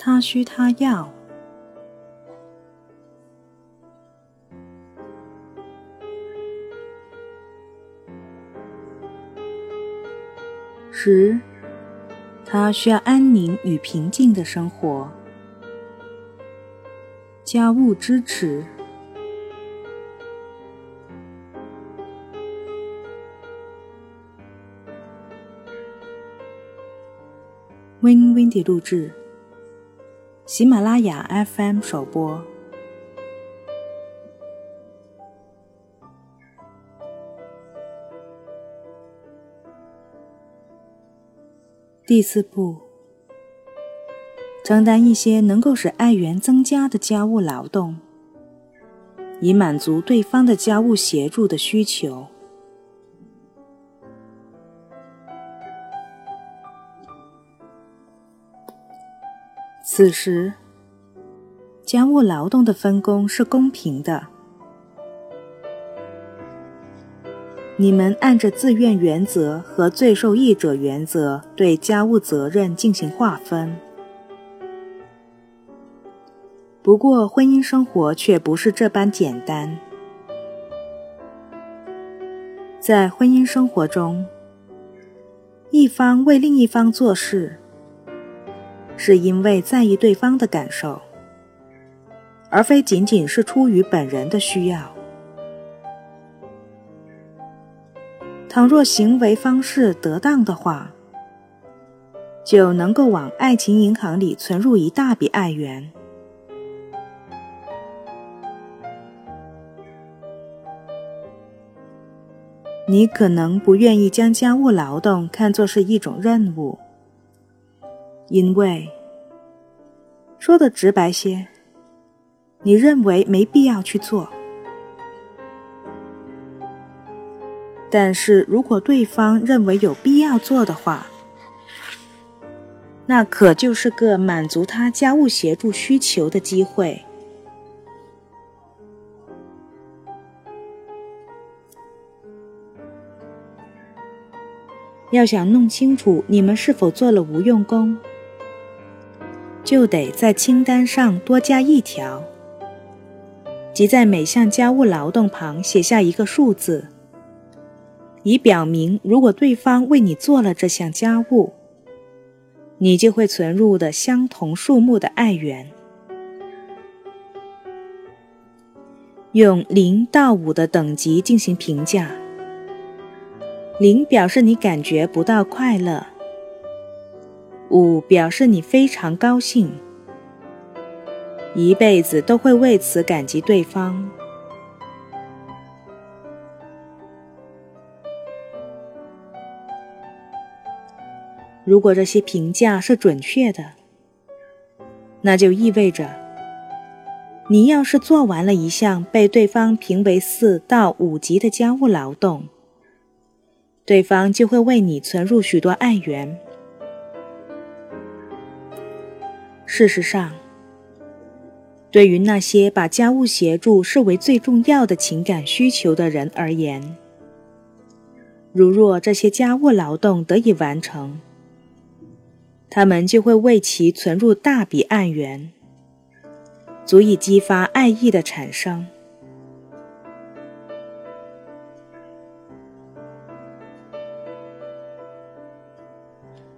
他需他要。十，他需要安宁与平静的生活。家务支持。Win Windy 录制，喜马拉雅 FM 首播。第四步，承担一些能够使爱源增加的家务劳动，以满足对方的家务协助的需求。此时，家务劳动的分工是公平的。你们按着自愿原则和最受益者原则对家务责任进行划分。不过，婚姻生活却不是这般简单。在婚姻生活中，一方为另一方做事，是因为在意对方的感受，而非仅仅是出于本人的需要。倘若行为方式得当的话，就能够往爱情银行里存入一大笔爱元。你可能不愿意将家务劳动看作是一种任务，因为说的直白些，你认为没必要去做。但是如果对方认为有必要做的话，那可就是个满足他家务协助需求的机会。要想弄清楚你们是否做了无用功，就得在清单上多加一条，即在每项家务劳动旁写下一个数字。以表明，如果对方为你做了这项家务，你就会存入的相同数目的爱元。用零到五的等级进行评价。零表示你感觉不到快乐，五表示你非常高兴，一辈子都会为此感激对方。如果这些评价是准确的，那就意味着，你要是做完了一项被对方评为四到五级的家务劳动，对方就会为你存入许多爱元。事实上，对于那些把家务协助视为最重要的情感需求的人而言，如若这些家务劳动得以完成，他们就会为其存入大笔爱元，足以激发爱意的产生。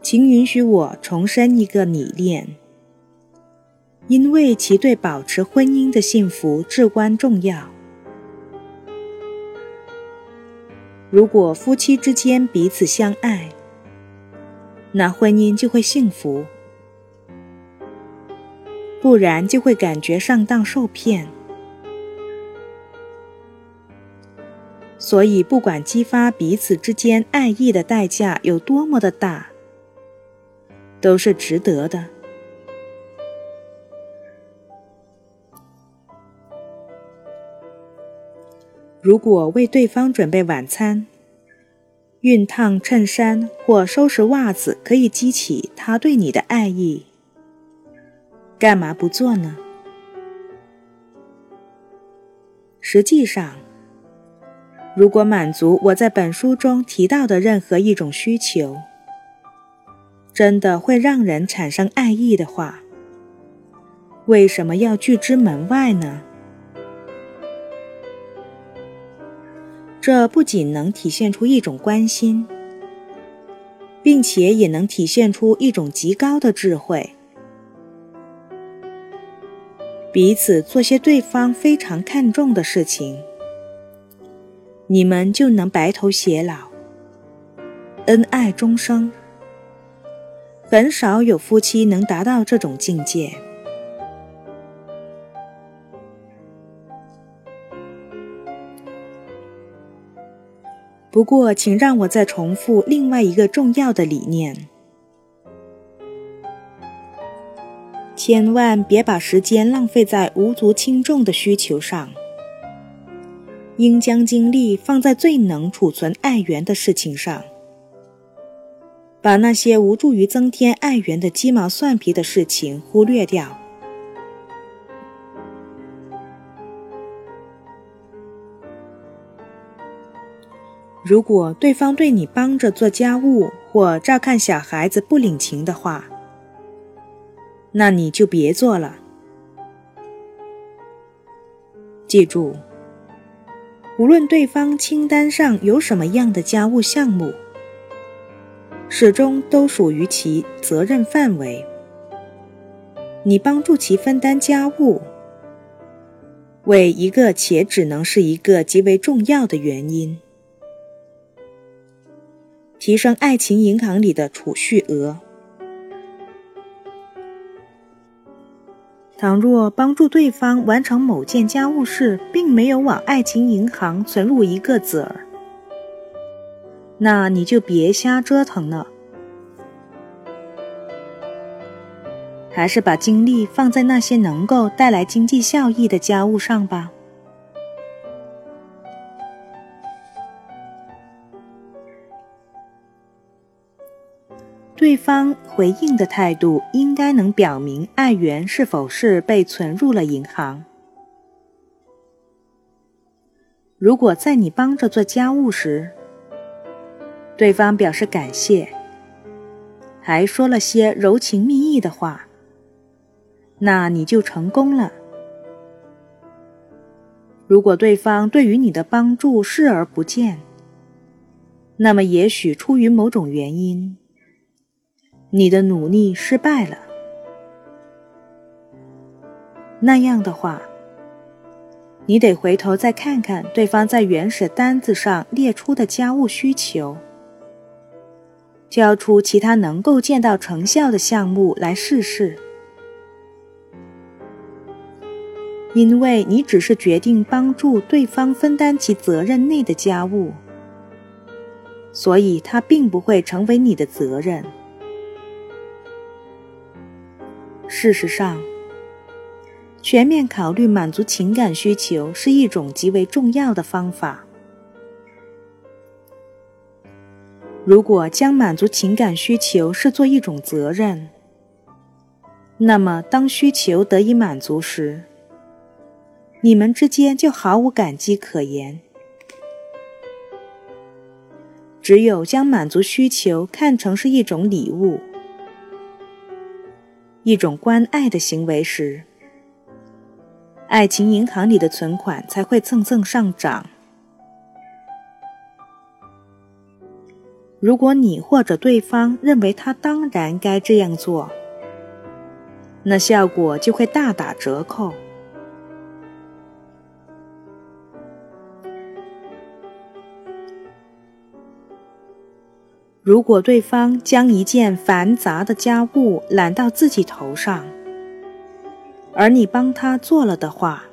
请允许我重申一个理念，因为其对保持婚姻的幸福至关重要。如果夫妻之间彼此相爱，那婚姻就会幸福，不然就会感觉上当受骗。所以，不管激发彼此之间爱意的代价有多么的大，都是值得的。如果为对方准备晚餐，熨烫衬衫或收拾袜子可以激起他对你的爱意，干嘛不做呢？实际上，如果满足我在本书中提到的任何一种需求，真的会让人产生爱意的话，为什么要拒之门外呢？这不仅能体现出一种关心，并且也能体现出一种极高的智慧。彼此做些对方非常看重的事情，你们就能白头偕老，恩爱终生。很少有夫妻能达到这种境界。不过，请让我再重复另外一个重要的理念：千万别把时间浪费在无足轻重的需求上，应将精力放在最能储存爱缘的事情上，把那些无助于增添爱缘的鸡毛蒜皮的事情忽略掉。如果对方对你帮着做家务或照看小孩子不领情的话，那你就别做了。记住，无论对方清单上有什么样的家务项目，始终都属于其责任范围。你帮助其分担家务，为一个且只能是一个极为重要的原因。提升爱情银行里的储蓄额。倘若帮助对方完成某件家务事，并没有往爱情银行存入一个子儿，那你就别瞎折腾了，还是把精力放在那些能够带来经济效益的家务上吧。对方回应的态度应该能表明爱缘是否是被存入了银行。如果在你帮着做家务时，对方表示感谢，还说了些柔情蜜意的话，那你就成功了。如果对方对于你的帮助视而不见，那么也许出于某种原因。你的努力失败了，那样的话，你得回头再看看对方在原始单子上列出的家务需求，交出其他能够见到成效的项目来试试。因为你只是决定帮助对方分担其责任内的家务，所以它并不会成为你的责任。事实上，全面考虑满足情感需求是一种极为重要的方法。如果将满足情感需求视作一种责任，那么当需求得以满足时，你们之间就毫无感激可言。只有将满足需求看成是一种礼物。一种关爱的行为时，爱情银行里的存款才会蹭蹭上涨。如果你或者对方认为他当然该这样做，那效果就会大打折扣。如果对方将一件繁杂的家务揽到自己头上，而你帮他做了的话，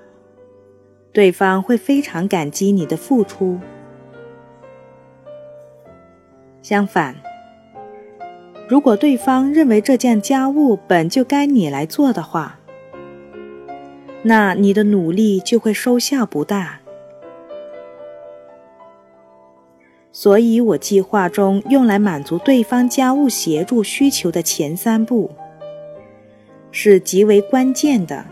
对方会非常感激你的付出。相反，如果对方认为这件家务本就该你来做的话，那你的努力就会收效不大。所以，我计划中用来满足对方家务协助需求的前三步是极为关键的。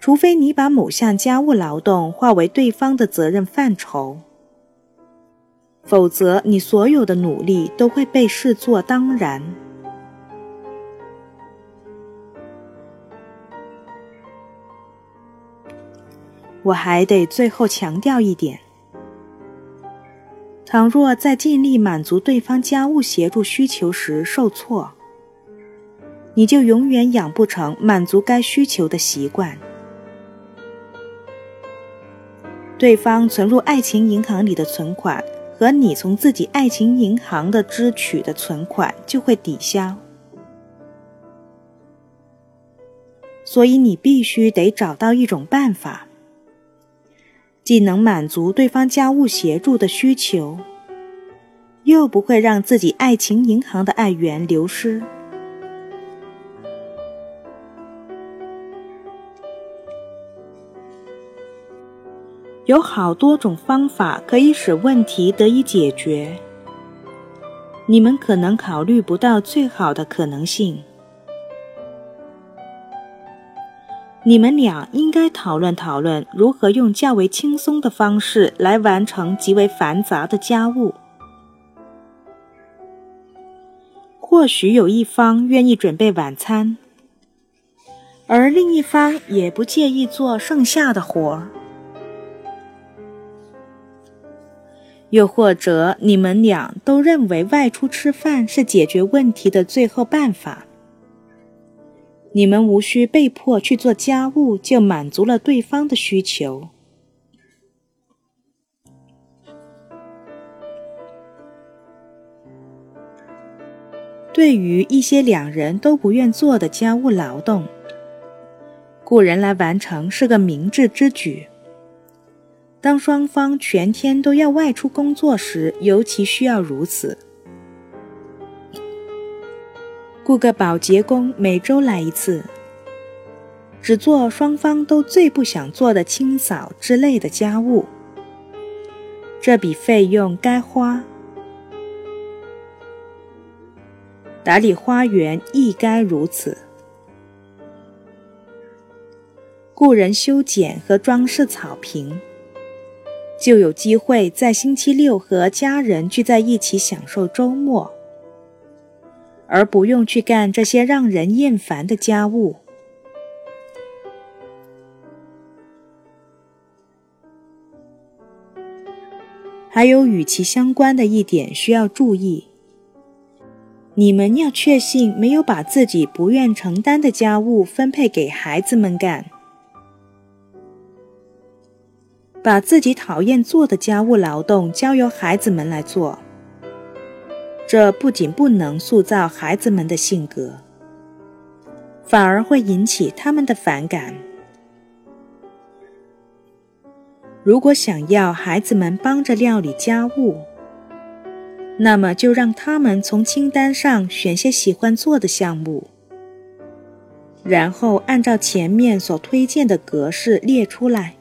除非你把某项家务劳动化为对方的责任范畴，否则你所有的努力都会被视作当然。我还得最后强调一点：倘若在尽力满足对方家务协助需求时受挫，你就永远养不成满足该需求的习惯。对方存入爱情银行里的存款和你从自己爱情银行的支取的存款就会抵消，所以你必须得找到一种办法，既能满足对方家务协助的需求，又不会让自己爱情银行的爱源流失。有好多种方法可以使问题得以解决。你们可能考虑不到最好的可能性。你们俩应该讨论讨论如何用较为轻松的方式来完成极为繁杂的家务。或许有一方愿意准备晚餐，而另一方也不介意做剩下的活儿。又或者，你们俩都认为外出吃饭是解决问题的最后办法。你们无需被迫去做家务，就满足了对方的需求。对于一些两人都不愿做的家务劳动，雇人来完成是个明智之举。当双方全天都要外出工作时，尤其需要如此。雇个保洁工每周来一次，只做双方都最不想做的清扫之类的家务。这笔费用该花。打理花园亦该如此。雇人修剪和装饰草坪。就有机会在星期六和家人聚在一起享受周末，而不用去干这些让人厌烦的家务。还有与其相关的一点需要注意：你们要确信没有把自己不愿承担的家务分配给孩子们干。把自己讨厌做的家务劳动交由孩子们来做，这不仅不能塑造孩子们的性格，反而会引起他们的反感。如果想要孩子们帮着料理家务，那么就让他们从清单上选些喜欢做的项目，然后按照前面所推荐的格式列出来。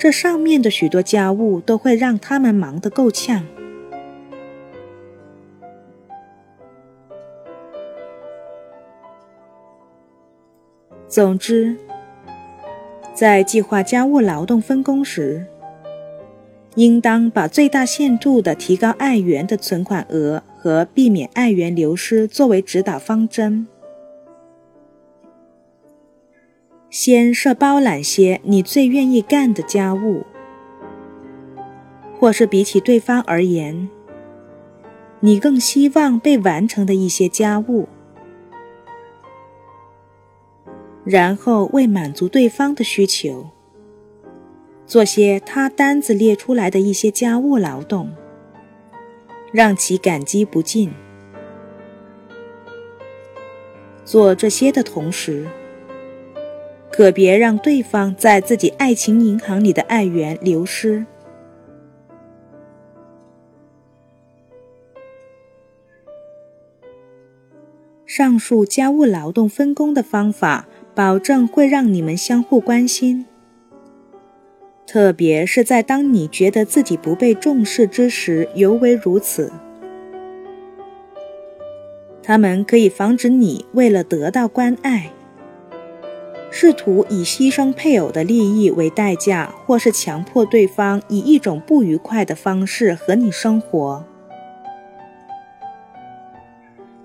这上面的许多家务都会让他们忙得够呛。总之，在计划家务劳动分工时，应当把最大限度地提高爱源的存款额和避免爱源流失作为指导方针。先设包揽些你最愿意干的家务，或是比起对方而言，你更希望被完成的一些家务，然后为满足对方的需求，做些他单子列出来的一些家务劳动，让其感激不尽。做这些的同时。可别让对方在自己爱情银行里的爱源流失。上述家务劳动分工的方法，保证会让你们相互关心，特别是在当你觉得自己不被重视之时，尤为如此。他们可以防止你为了得到关爱。试图以牺牲配偶的利益为代价，或是强迫对方以一种不愉快的方式和你生活。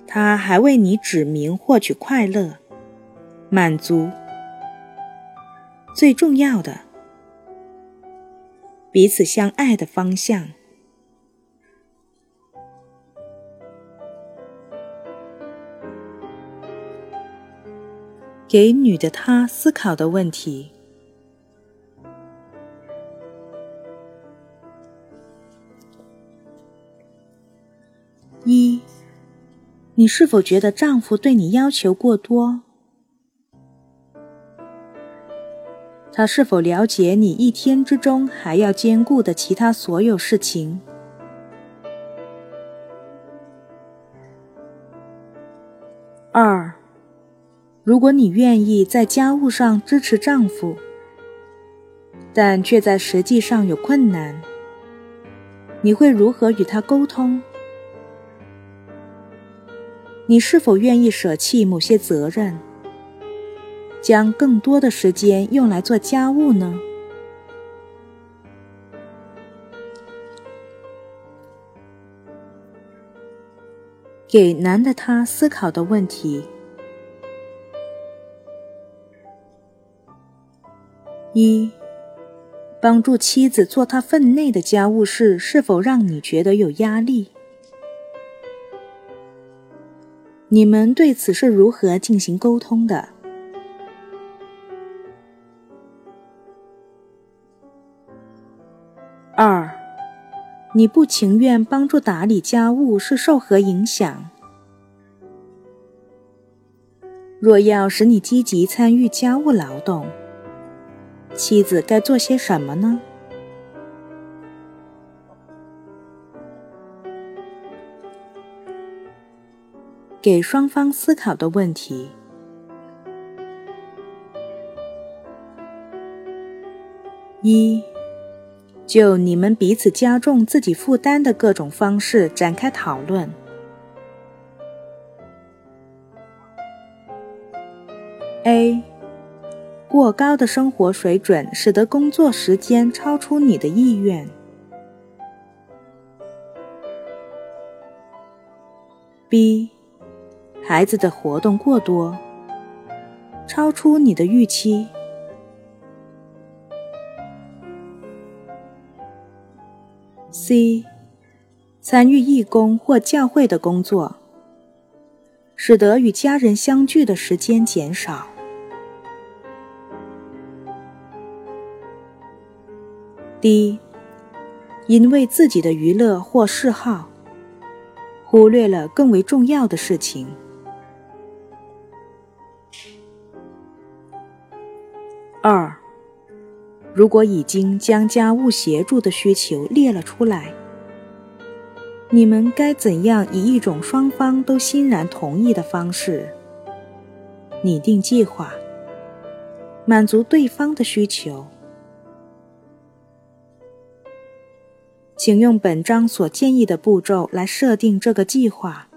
他还为你指明获取快乐、满足、最重要的，彼此相爱的方向。给女的她思考的问题：一，你是否觉得丈夫对你要求过多？他是否了解你一天之中还要兼顾的其他所有事情？如果你愿意在家务上支持丈夫，但却在实际上有困难，你会如何与他沟通？你是否愿意舍弃某些责任？将更多的时间用来做家务呢？给男的他思考的问题：一，帮助妻子做她分内的家务事，是否让你觉得有压力？你们对此是如何进行沟通的？二，你不情愿帮助打理家务是受何影响？若要使你积极参与家务劳动，妻子该做些什么呢？给双方思考的问题：一。就你们彼此加重自己负担的各种方式展开讨论。A，过高的生活水准使得工作时间超出你的意愿。B，孩子的活动过多，超出你的预期。C，参与义工或教会的工作，使得与家人相聚的时间减少。一因为自己的娱乐或嗜好，忽略了更为重要的事情。二。如果已经将家务协助的需求列了出来，你们该怎样以一种双方都欣然同意的方式拟定计划，满足对方的需求？请用本章所建议的步骤来设定这个计划。